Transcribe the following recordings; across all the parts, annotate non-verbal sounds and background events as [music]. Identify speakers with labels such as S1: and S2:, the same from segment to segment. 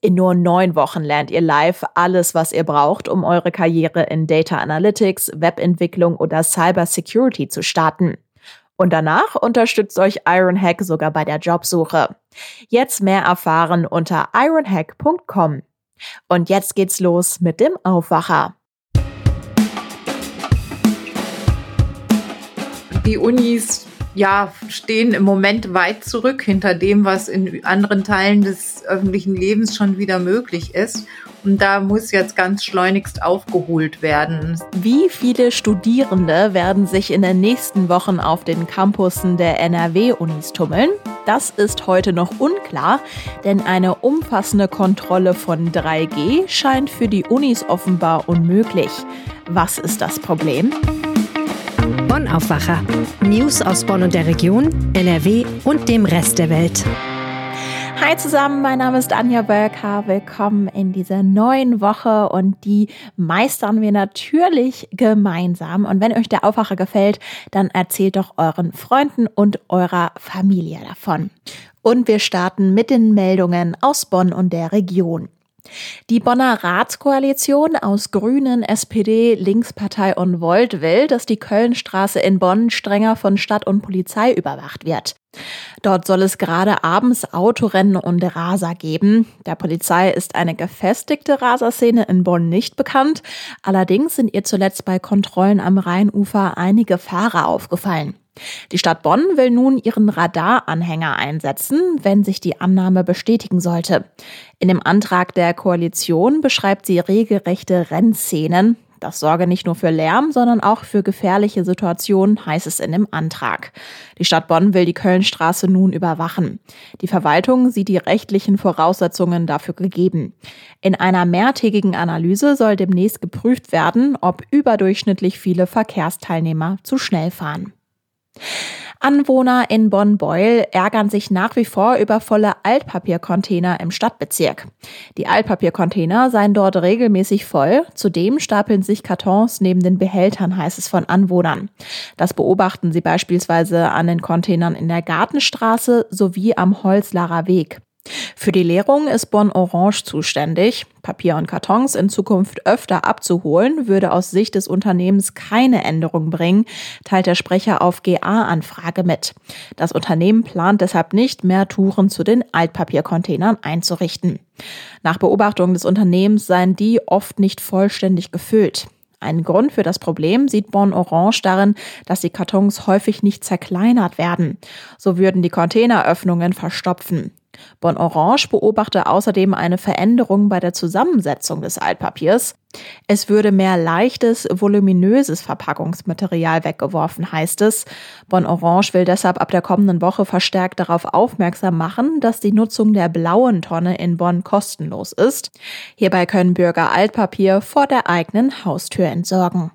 S1: In nur neun Wochen lernt ihr live alles, was ihr braucht, um eure Karriere in Data Analytics, Webentwicklung oder Cyber Security zu starten. Und danach unterstützt euch Ironhack sogar bei der Jobsuche. Jetzt mehr erfahren unter ironhack.com. Und jetzt geht's los mit dem Aufwacher.
S2: Die Unis ja, stehen im Moment weit zurück hinter dem, was in anderen Teilen des öffentlichen Lebens schon wieder möglich ist. Und da muss jetzt ganz schleunigst aufgeholt werden.
S1: Wie viele Studierende werden sich in den nächsten Wochen auf den Campussen der NRW-Unis tummeln? Das ist heute noch unklar, denn eine umfassende Kontrolle von 3G scheint für die Unis offenbar unmöglich. Was ist das Problem?
S3: Bonn Aufwacher. News aus Bonn und der Region, NRW und dem Rest der Welt.
S1: Hi zusammen, mein Name ist Anja Bölker. Willkommen in dieser neuen Woche und die meistern wir natürlich gemeinsam. Und wenn euch der Aufwacher gefällt, dann erzählt doch euren Freunden und eurer Familie davon. Und wir starten mit den Meldungen aus Bonn und der Region. Die Bonner Ratskoalition aus Grünen, SPD, Linkspartei und Volt will, dass die Kölnstraße in Bonn strenger von Stadt und Polizei überwacht wird. Dort soll es gerade abends Autorennen und Raser geben. Der Polizei ist eine gefestigte Raserszene in Bonn nicht bekannt. Allerdings sind ihr zuletzt bei Kontrollen am Rheinufer einige Fahrer aufgefallen. Die Stadt Bonn will nun ihren Radaranhänger einsetzen, wenn sich die Annahme bestätigen sollte. In dem Antrag der Koalition beschreibt sie regelrechte Rennszenen. Das sorge nicht nur für Lärm, sondern auch für gefährliche Situationen, heißt es in dem Antrag. Die Stadt Bonn will die Kölnstraße nun überwachen. Die Verwaltung sieht die rechtlichen Voraussetzungen dafür gegeben. In einer mehrtägigen Analyse soll demnächst geprüft werden, ob überdurchschnittlich viele Verkehrsteilnehmer zu schnell fahren. Anwohner in Bonn-Beuel ärgern sich nach wie vor über volle Altpapiercontainer im Stadtbezirk. Die Altpapiercontainer seien dort regelmäßig voll. Zudem stapeln sich Kartons neben den Behältern, heißt es von Anwohnern. Das beobachten sie beispielsweise an den Containern in der Gartenstraße sowie am Holzlarer Weg. Für die Leerung ist Bonn Orange zuständig. Papier und Kartons in Zukunft öfter abzuholen, würde aus Sicht des Unternehmens keine Änderung bringen, teilt der Sprecher auf GA-Anfrage mit. Das Unternehmen plant deshalb nicht, mehr Touren zu den Altpapiercontainern einzurichten. Nach Beobachtung des Unternehmens seien die oft nicht vollständig gefüllt. Ein Grund für das Problem sieht Bonn Orange darin, dass die Kartons häufig nicht zerkleinert werden. So würden die Containeröffnungen verstopfen. Bonn Orange beobachte außerdem eine Veränderung bei der Zusammensetzung des Altpapiers. Es würde mehr leichtes, voluminöses Verpackungsmaterial weggeworfen, heißt es. Bonn Orange will deshalb ab der kommenden Woche verstärkt darauf aufmerksam machen, dass die Nutzung der blauen Tonne in Bonn kostenlos ist. Hierbei können Bürger Altpapier vor der eigenen Haustür entsorgen.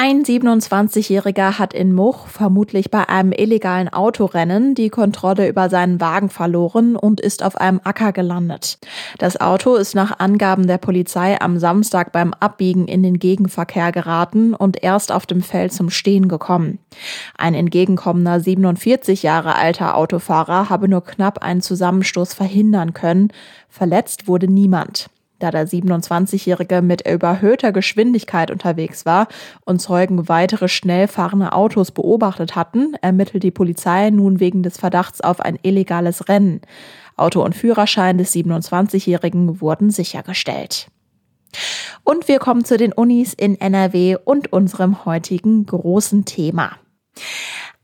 S1: Ein 27-Jähriger hat in Much vermutlich bei einem illegalen Autorennen die Kontrolle über seinen Wagen verloren und ist auf einem Acker gelandet. Das Auto ist nach Angaben der Polizei am Samstag beim Abbiegen in den Gegenverkehr geraten und erst auf dem Feld zum Stehen gekommen. Ein entgegenkommender 47 Jahre alter Autofahrer habe nur knapp einen Zusammenstoß verhindern können. Verletzt wurde niemand. Da der 27-Jährige mit überhöhter Geschwindigkeit unterwegs war und Zeugen weitere schnell fahrende Autos beobachtet hatten, ermittelt die Polizei nun wegen des Verdachts auf ein illegales Rennen. Auto und Führerschein des 27-Jährigen wurden sichergestellt. Und wir kommen zu den Unis in NRW und unserem heutigen großen Thema.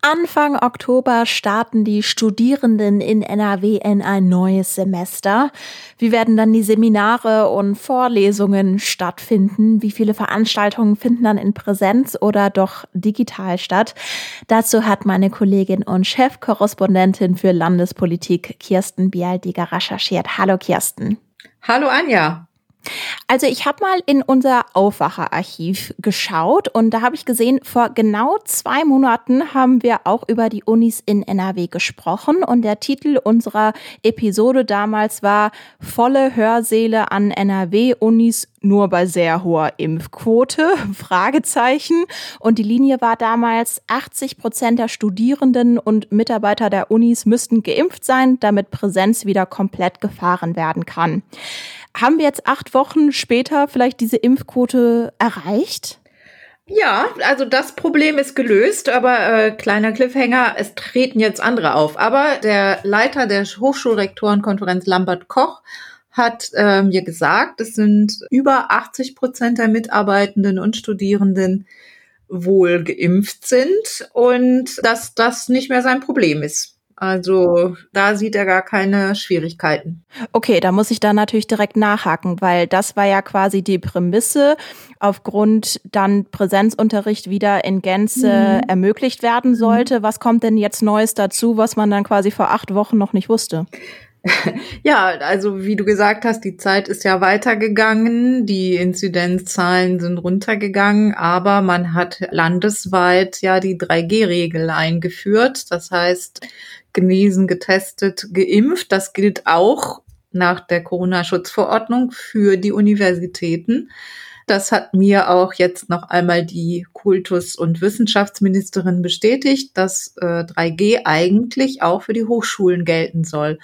S1: Anfang Oktober starten die Studierenden in NRW in ein neues Semester. Wie werden dann die Seminare und Vorlesungen stattfinden? Wie viele Veranstaltungen finden dann in Präsenz oder doch digital statt? Dazu hat meine Kollegin und Chefkorrespondentin für Landespolitik Kirsten Bialdiger recherchiert. Hallo Kirsten.
S2: Hallo Anja.
S1: Also ich habe mal in unser Aufwacherarchiv geschaut und da habe ich gesehen, vor genau zwei Monaten haben wir auch über die Unis in NRW gesprochen und der Titel unserer Episode damals war Volle Hörsäle an NRW-Unis nur bei sehr hoher Impfquote? [laughs] Fragezeichen. Und die Linie war damals, 80 Prozent der Studierenden und Mitarbeiter der Unis müssten geimpft sein, damit Präsenz wieder komplett gefahren werden kann. Haben wir jetzt acht Wochen später vielleicht diese Impfquote erreicht?
S2: Ja, also das Problem ist gelöst, aber äh, kleiner Cliffhanger, es treten jetzt andere auf. Aber der Leiter der Hochschulrektorenkonferenz Lambert Koch hat äh, mir gesagt, es sind über 80 Prozent der Mitarbeitenden und Studierenden wohl geimpft sind und dass das nicht mehr sein Problem ist. Also da sieht er gar keine Schwierigkeiten.
S1: Okay, da muss ich dann natürlich direkt nachhaken, weil das war ja quasi die Prämisse, aufgrund dann Präsenzunterricht wieder in Gänze mhm. ermöglicht werden mhm. sollte. Was kommt denn jetzt Neues dazu, was man dann quasi vor acht Wochen noch nicht wusste? [laughs]
S2: Ja, also wie du gesagt hast, die Zeit ist ja weitergegangen, die Inzidenzzahlen sind runtergegangen, aber man hat landesweit ja die 3G-Regel eingeführt. Das heißt, genesen, getestet, geimpft. Das gilt auch nach der Corona-Schutzverordnung für die Universitäten. Das hat mir auch jetzt noch einmal die Kultus- und Wissenschaftsministerin bestätigt, dass äh, 3G eigentlich auch für die Hochschulen gelten soll.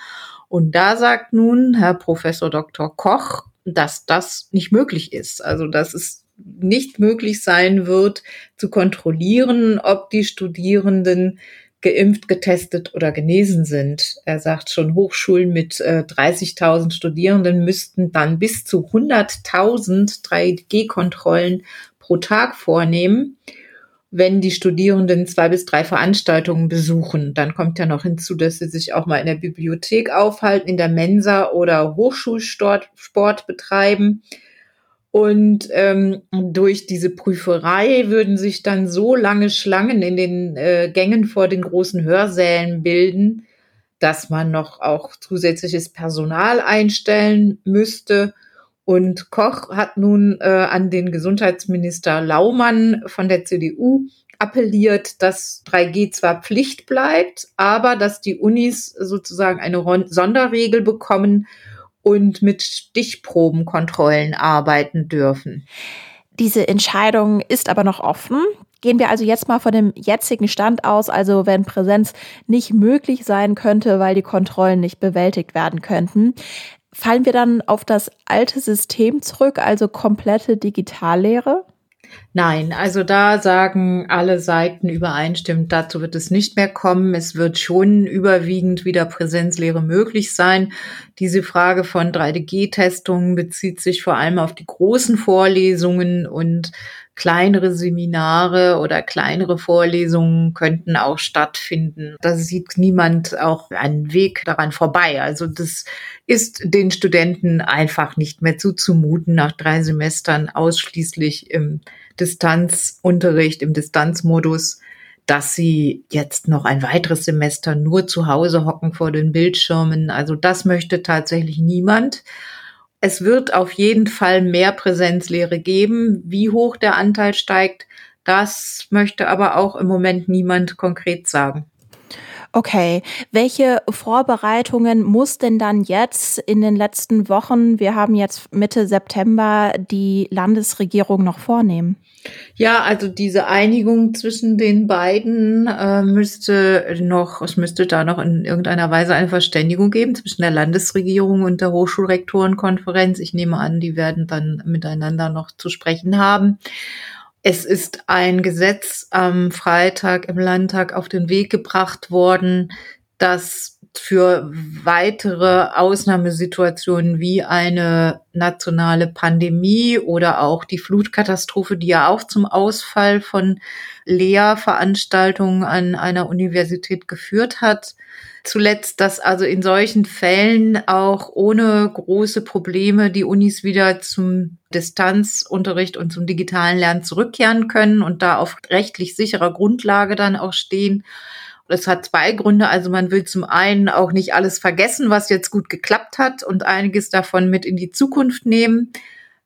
S2: Und da sagt nun Herr Professor Dr. Koch, dass das nicht möglich ist. Also, dass es nicht möglich sein wird, zu kontrollieren, ob die Studierenden geimpft, getestet oder genesen sind. Er sagt schon, Hochschulen mit äh, 30.000 Studierenden müssten dann bis zu 100.000 3G-Kontrollen pro Tag vornehmen, wenn die Studierenden zwei bis drei Veranstaltungen besuchen. Dann kommt ja noch hinzu, dass sie sich auch mal in der Bibliothek aufhalten, in der Mensa oder Hochschulsport Sport betreiben. Und ähm, durch diese Prüferei würden sich dann so lange Schlangen in den äh, Gängen vor den großen Hörsälen bilden, dass man noch auch zusätzliches Personal einstellen müsste. Und Koch hat nun äh, an den Gesundheitsminister Laumann von der CDU appelliert, dass 3G zwar Pflicht bleibt, aber dass die Unis sozusagen eine Sonderregel bekommen und mit Stichprobenkontrollen arbeiten dürfen.
S1: Diese Entscheidung ist aber noch offen. Gehen wir also jetzt mal von dem jetzigen Stand aus, also wenn Präsenz nicht möglich sein könnte, weil die Kontrollen nicht bewältigt werden könnten, fallen wir dann auf das alte System zurück, also komplette Digitallehre?
S2: Nein, also da sagen alle Seiten übereinstimmend, dazu wird es nicht mehr kommen. Es wird schon überwiegend wieder Präsenzlehre möglich sein. Diese Frage von 3DG-Testungen bezieht sich vor allem auf die großen Vorlesungen und kleinere Seminare oder kleinere Vorlesungen könnten auch stattfinden. Da sieht niemand auch einen Weg daran vorbei. Also das ist den Studenten einfach nicht mehr zuzumuten, nach drei Semestern ausschließlich im Distanzunterricht, im Distanzmodus, dass sie jetzt noch ein weiteres Semester nur zu Hause hocken vor den Bildschirmen. Also das möchte tatsächlich niemand. Es wird auf jeden Fall mehr Präsenzlehre geben. Wie hoch der Anteil steigt, das möchte aber auch im Moment niemand konkret sagen.
S1: Okay, welche Vorbereitungen muss denn dann jetzt in den letzten Wochen, wir haben jetzt Mitte September, die Landesregierung noch vornehmen?
S2: Ja, also diese Einigung zwischen den beiden äh, müsste noch, es müsste da noch in irgendeiner Weise eine Verständigung geben zwischen der Landesregierung und der Hochschulrektorenkonferenz. Ich nehme an, die werden dann miteinander noch zu sprechen haben. Es ist ein Gesetz am Freitag im Landtag auf den Weg gebracht worden, das für weitere Ausnahmesituationen wie eine nationale Pandemie oder auch die Flutkatastrophe, die ja auch zum Ausfall von Lehrveranstaltungen an einer Universität geführt hat, zuletzt, dass also in solchen Fällen auch ohne große Probleme die Unis wieder zum Distanzunterricht und zum digitalen Lernen zurückkehren können und da auf rechtlich sicherer Grundlage dann auch stehen. Das hat zwei Gründe. Also man will zum einen auch nicht alles vergessen, was jetzt gut geklappt hat und einiges davon mit in die Zukunft nehmen.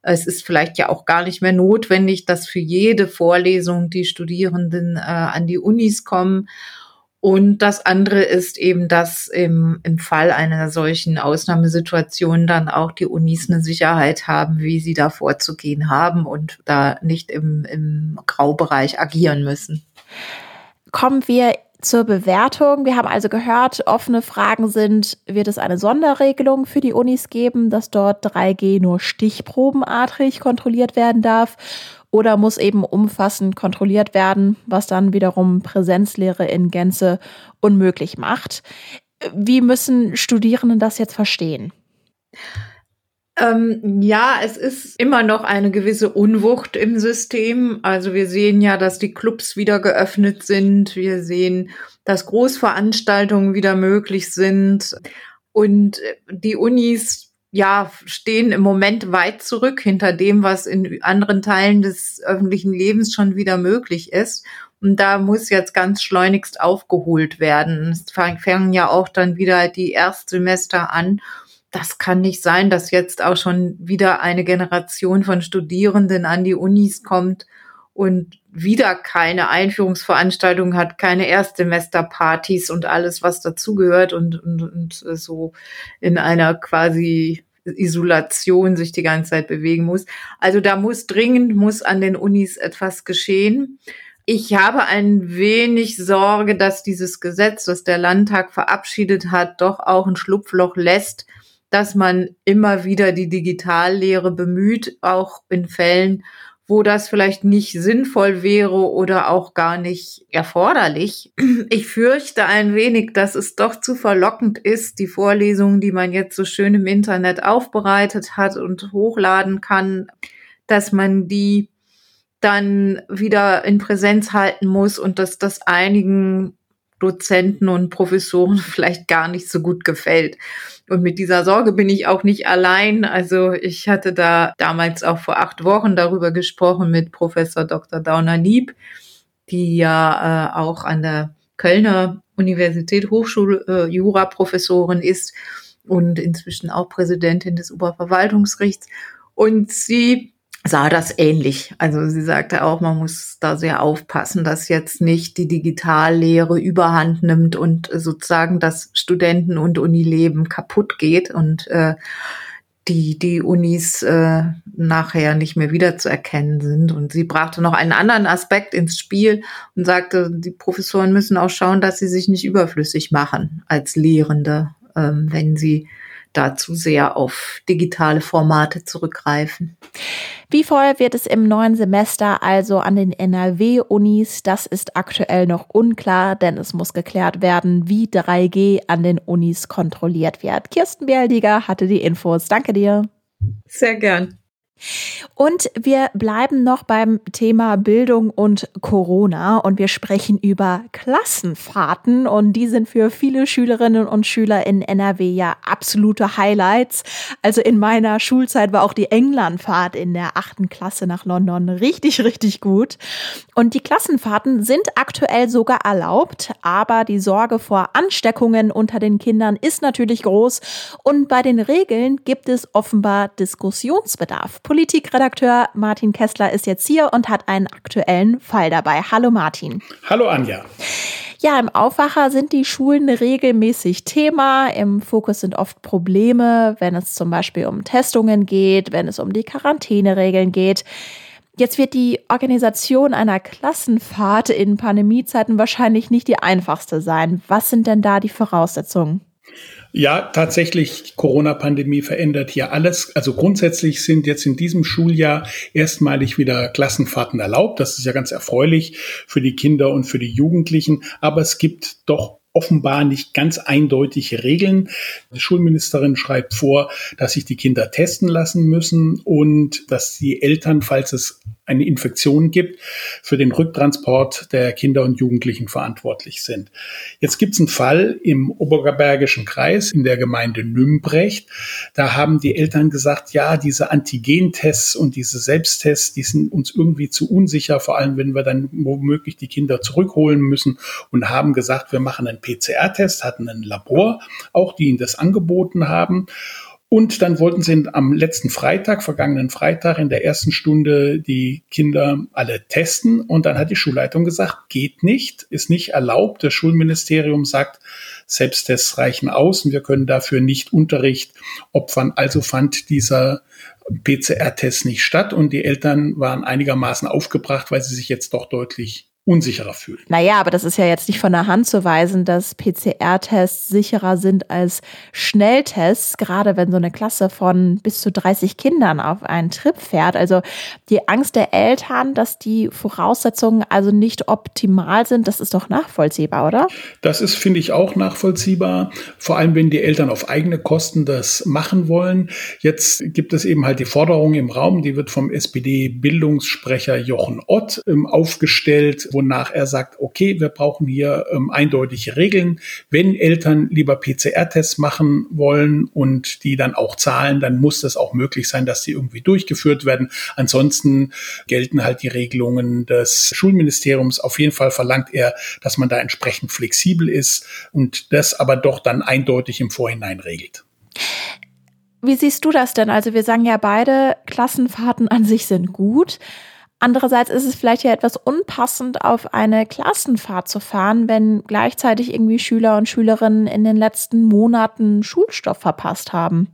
S2: Es ist vielleicht ja auch gar nicht mehr notwendig, dass für jede Vorlesung die Studierenden äh, an die Unis kommen. Und das andere ist eben, dass im, im Fall einer solchen Ausnahmesituation dann auch die Unis eine Sicherheit haben, wie sie da vorzugehen haben und da nicht im, im Graubereich agieren müssen.
S1: Kommen wir zur Bewertung. Wir haben also gehört, offene Fragen sind, wird es eine Sonderregelung für die Unis geben, dass dort 3G nur stichprobenartig kontrolliert werden darf? Oder muss eben umfassend kontrolliert werden, was dann wiederum Präsenzlehre in Gänze unmöglich macht? Wie müssen Studierenden das jetzt verstehen?
S2: Ähm, ja, es ist immer noch eine gewisse Unwucht im System. Also wir sehen ja, dass die Clubs wieder geöffnet sind. Wir sehen, dass Großveranstaltungen wieder möglich sind. Und die Unis, ja, stehen im Moment weit zurück hinter dem, was in anderen Teilen des öffentlichen Lebens schon wieder möglich ist. Und da muss jetzt ganz schleunigst aufgeholt werden. Es fangen ja auch dann wieder die Erstsemester an das kann nicht sein, dass jetzt auch schon wieder eine Generation von Studierenden an die Unis kommt und wieder keine Einführungsveranstaltung hat, keine Erstsemesterpartys und alles, was dazugehört und, und, und so in einer quasi Isolation sich die ganze Zeit bewegen muss. Also da muss dringend, muss an den Unis etwas geschehen. Ich habe ein wenig Sorge, dass dieses Gesetz, das der Landtag verabschiedet hat, doch auch ein Schlupfloch lässt, dass man immer wieder die Digitallehre bemüht, auch in Fällen, wo das vielleicht nicht sinnvoll wäre oder auch gar nicht erforderlich. Ich fürchte ein wenig, dass es doch zu verlockend ist, die Vorlesungen, die man jetzt so schön im Internet aufbereitet hat und hochladen kann, dass man die dann wieder in Präsenz halten muss und dass das einigen Dozenten und Professoren [laughs] vielleicht gar nicht so gut gefällt. Und mit dieser Sorge bin ich auch nicht allein. Also ich hatte da damals auch vor acht Wochen darüber gesprochen mit Professor Dr. Dauner Lieb, die ja äh, auch an der Kölner Universität Hochschule äh, Jura-Professorin ist und inzwischen auch Präsidentin des Oberverwaltungsgerichts. Und sie sah das ähnlich. Also sie sagte auch, man muss da sehr aufpassen, dass jetzt nicht die Digitallehre überhand nimmt und sozusagen das Studenten- und Unileben kaputt geht und äh, die, die Unis äh, nachher nicht mehr wiederzuerkennen sind. Und sie brachte noch einen anderen Aspekt ins Spiel und sagte, die Professoren müssen auch schauen, dass sie sich nicht überflüssig machen als Lehrende, ähm, wenn sie dazu sehr auf digitale Formate zurückgreifen.
S1: Wie voll wird es im neuen Semester also an den NRW-Unis? Das ist aktuell noch unklar, denn es muss geklärt werden, wie 3G an den Unis kontrolliert wird. Kirsten Bialdiger hatte die Infos. Danke dir.
S2: Sehr gern.
S1: Und wir bleiben noch beim Thema Bildung und Corona und wir sprechen über Klassenfahrten und die sind für viele Schülerinnen und Schüler in NRW ja absolute Highlights. Also in meiner Schulzeit war auch die Englandfahrt in der achten Klasse nach London richtig, richtig gut. Und die Klassenfahrten sind aktuell sogar erlaubt, aber die Sorge vor Ansteckungen unter den Kindern ist natürlich groß und bei den Regeln gibt es offenbar Diskussionsbedarf. Politikredakteur Martin Kessler ist jetzt hier und hat einen aktuellen Fall dabei. Hallo Martin.
S4: Hallo Anja.
S1: Ja, im Aufwacher sind die Schulen regelmäßig Thema. Im Fokus sind oft Probleme, wenn es zum Beispiel um Testungen geht, wenn es um die Quarantäneregeln geht. Jetzt wird die Organisation einer Klassenfahrt in Pandemiezeiten wahrscheinlich nicht die einfachste sein. Was sind denn da die Voraussetzungen?
S4: Ja, tatsächlich, Corona-Pandemie verändert hier alles. Also grundsätzlich sind jetzt in diesem Schuljahr erstmalig wieder Klassenfahrten erlaubt. Das ist ja ganz erfreulich für die Kinder und für die Jugendlichen. Aber es gibt doch offenbar nicht ganz eindeutige Regeln. Die Schulministerin schreibt vor, dass sich die Kinder testen lassen müssen und dass die Eltern, falls es eine Infektion gibt, für den Rücktransport der Kinder und Jugendlichen verantwortlich sind. Jetzt gibt es einen Fall im Oberbergischen Kreis in der Gemeinde Nümbrecht. Da haben die Eltern gesagt, ja, diese Antigentests und diese Selbsttests, die sind uns irgendwie zu unsicher, vor allem wenn wir dann womöglich die Kinder zurückholen müssen und haben gesagt, wir machen einen PCR-Test, hatten ein Labor auch, die ihnen das angeboten haben. Und dann wollten sie am letzten Freitag, vergangenen Freitag, in der ersten Stunde die Kinder alle testen. Und dann hat die Schulleitung gesagt, geht nicht, ist nicht erlaubt. Das Schulministerium sagt, Selbsttests reichen aus und wir können dafür nicht Unterricht opfern. Also fand dieser PCR-Test nicht statt und die Eltern waren einigermaßen aufgebracht, weil sie sich jetzt doch deutlich unsicherer fühlen.
S1: Naja, aber das ist ja jetzt nicht von der Hand zu weisen, dass PCR-Tests sicherer sind als Schnelltests, gerade wenn so eine Klasse von bis zu 30 Kindern auf einen Trip fährt. Also die Angst der Eltern, dass die Voraussetzungen also nicht optimal sind, das ist doch nachvollziehbar, oder?
S4: Das ist, finde ich, auch nachvollziehbar. Vor allem, wenn die Eltern auf eigene Kosten das machen wollen. Jetzt gibt es eben halt die Forderung im Raum, die wird vom SPD-Bildungssprecher Jochen Ott ähm, aufgestellt wonach er sagt, okay, wir brauchen hier ähm, eindeutige Regeln. Wenn Eltern lieber PCR-Tests machen wollen und die dann auch zahlen, dann muss das auch möglich sein, dass die irgendwie durchgeführt werden. Ansonsten gelten halt die Regelungen des Schulministeriums. Auf jeden Fall verlangt er, dass man da entsprechend flexibel ist und das aber doch dann eindeutig im Vorhinein regelt.
S1: Wie siehst du das denn? Also wir sagen ja beide, Klassenfahrten an sich sind gut. Andererseits ist es vielleicht ja etwas unpassend, auf eine Klassenfahrt zu fahren, wenn gleichzeitig irgendwie Schüler und Schülerinnen in den letzten Monaten Schulstoff verpasst haben.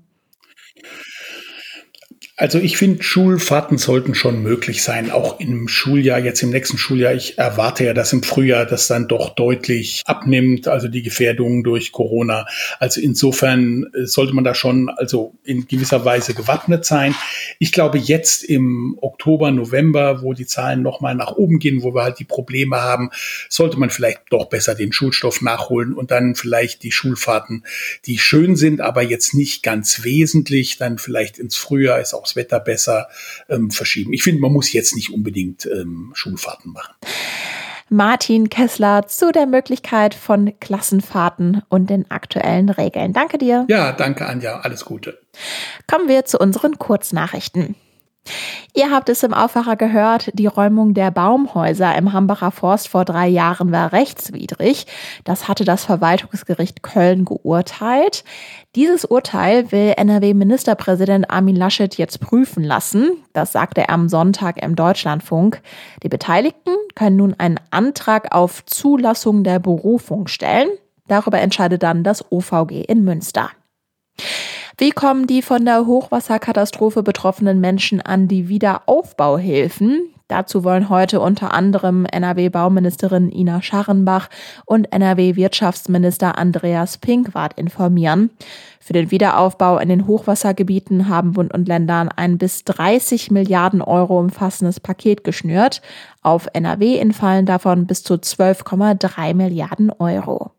S4: Also ich finde, Schulfahrten sollten schon möglich sein, auch im Schuljahr, jetzt im nächsten Schuljahr. Ich erwarte ja, dass im Frühjahr das dann doch deutlich abnimmt, also die Gefährdung durch Corona. Also insofern äh, sollte man da schon also in gewisser Weise gewappnet sein. Ich glaube, jetzt im Oktober, November, wo die Zahlen nochmal nach oben gehen, wo wir halt die Probleme haben, sollte man vielleicht doch besser den Schulstoff nachholen und dann vielleicht die Schulfahrten, die schön sind, aber jetzt nicht ganz wesentlich, dann vielleicht ins Frühjahr ist auch das Wetter besser ähm, verschieben. Ich finde, man muss jetzt nicht unbedingt ähm, Schulfahrten machen.
S1: Martin Kessler zu der Möglichkeit von Klassenfahrten und den aktuellen Regeln. Danke dir.
S4: Ja, danke Anja. Alles Gute.
S1: Kommen wir zu unseren Kurznachrichten. Ihr habt es im Aufwacher gehört, die Räumung der Baumhäuser im Hambacher Forst vor drei Jahren war rechtswidrig. Das hatte das Verwaltungsgericht Köln geurteilt. Dieses Urteil will NRW-Ministerpräsident Armin Laschet jetzt prüfen lassen. Das sagte er am Sonntag im Deutschlandfunk. Die Beteiligten können nun einen Antrag auf Zulassung der Berufung stellen. Darüber entscheidet dann das OVG in Münster. Wie kommen die von der Hochwasserkatastrophe betroffenen Menschen an die Wiederaufbauhilfen? Dazu wollen heute unter anderem NRW-Bauministerin Ina Scharrenbach und NRW-Wirtschaftsminister Andreas Pinkwart informieren. Für den Wiederaufbau in den Hochwassergebieten haben Bund und Ländern ein bis 30 Milliarden Euro umfassendes Paket geschnürt. Auf NRW entfallen davon bis zu 12,3 Milliarden Euro.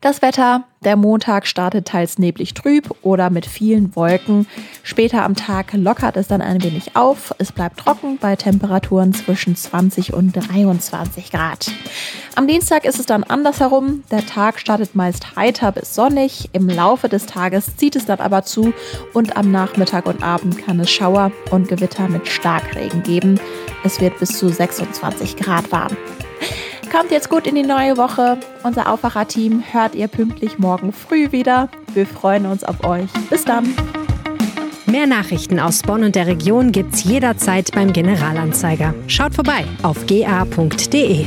S1: Das Wetter, der Montag startet teils neblig trüb oder mit vielen Wolken. Später am Tag lockert es dann ein wenig auf. Es bleibt trocken bei Temperaturen zwischen 20 und 23 Grad. Am Dienstag ist es dann andersherum. Der Tag startet meist heiter bis sonnig. Im Laufe des Tages zieht es dann aber zu und am Nachmittag und Abend kann es Schauer und Gewitter mit Starkregen geben. Es wird bis zu 26 Grad warm. Kommt jetzt gut in die neue Woche. Unser Aufwacher-Team hört ihr pünktlich morgen früh wieder. Wir freuen uns auf euch. Bis dann.
S3: Mehr Nachrichten aus Bonn und der Region gibt's jederzeit beim Generalanzeiger. Schaut vorbei auf ga.de.